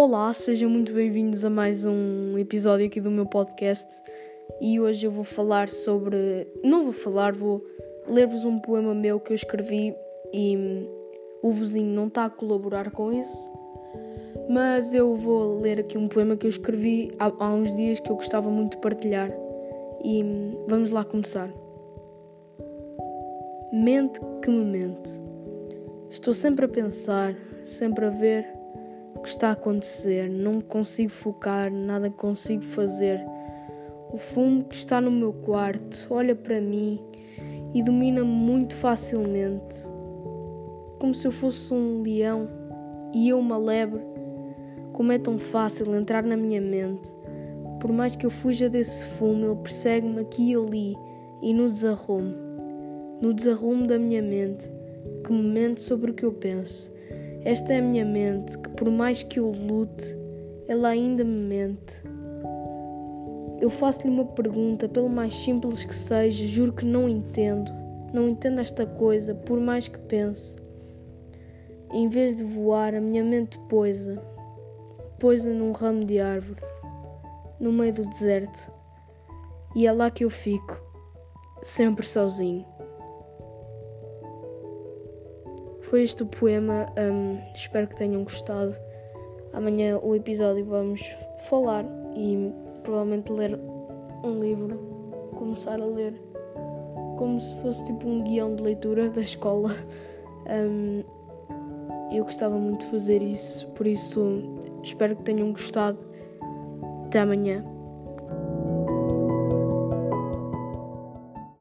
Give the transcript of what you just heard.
Olá, sejam muito bem-vindos a mais um episódio aqui do meu podcast e hoje eu vou falar sobre. Não vou falar, vou ler-vos um poema meu que eu escrevi e o vizinho não está a colaborar com isso, mas eu vou ler aqui um poema que eu escrevi há, há uns dias que eu gostava muito de partilhar e vamos lá começar. Mente que me mente. Estou sempre a pensar, sempre a ver que está a acontecer, não consigo focar, nada consigo fazer. O fumo que está no meu quarto olha para mim e domina-me muito facilmente, como se eu fosse um leão e eu uma lebre. Como é tão fácil entrar na minha mente. Por mais que eu fuja desse fumo, ele persegue-me aqui e ali e no desarrumo, no desarrumo da minha mente, que me mente sobre o que eu penso esta é a minha mente, que por mais que eu lute, ela ainda me mente. Eu faço-lhe uma pergunta, pelo mais simples que seja, juro que não entendo. Não entendo esta coisa, por mais que pense. Em vez de voar, a minha mente poisa, poisa num ramo de árvore, no meio do deserto. E é lá que eu fico, sempre sozinho. Foi este o poema, um, espero que tenham gostado. Amanhã o episódio vamos falar e provavelmente ler um livro, começar a ler como se fosse tipo um guião de leitura da escola. Um, eu gostava muito de fazer isso, por isso espero que tenham gostado. Até amanhã.